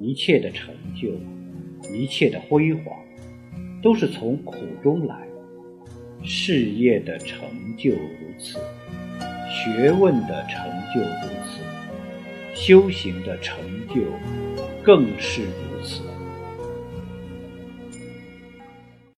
一切的成就，一切的辉煌，都是从苦中来，事业的成就如此，学问的成就如此，修行的成就更是如此。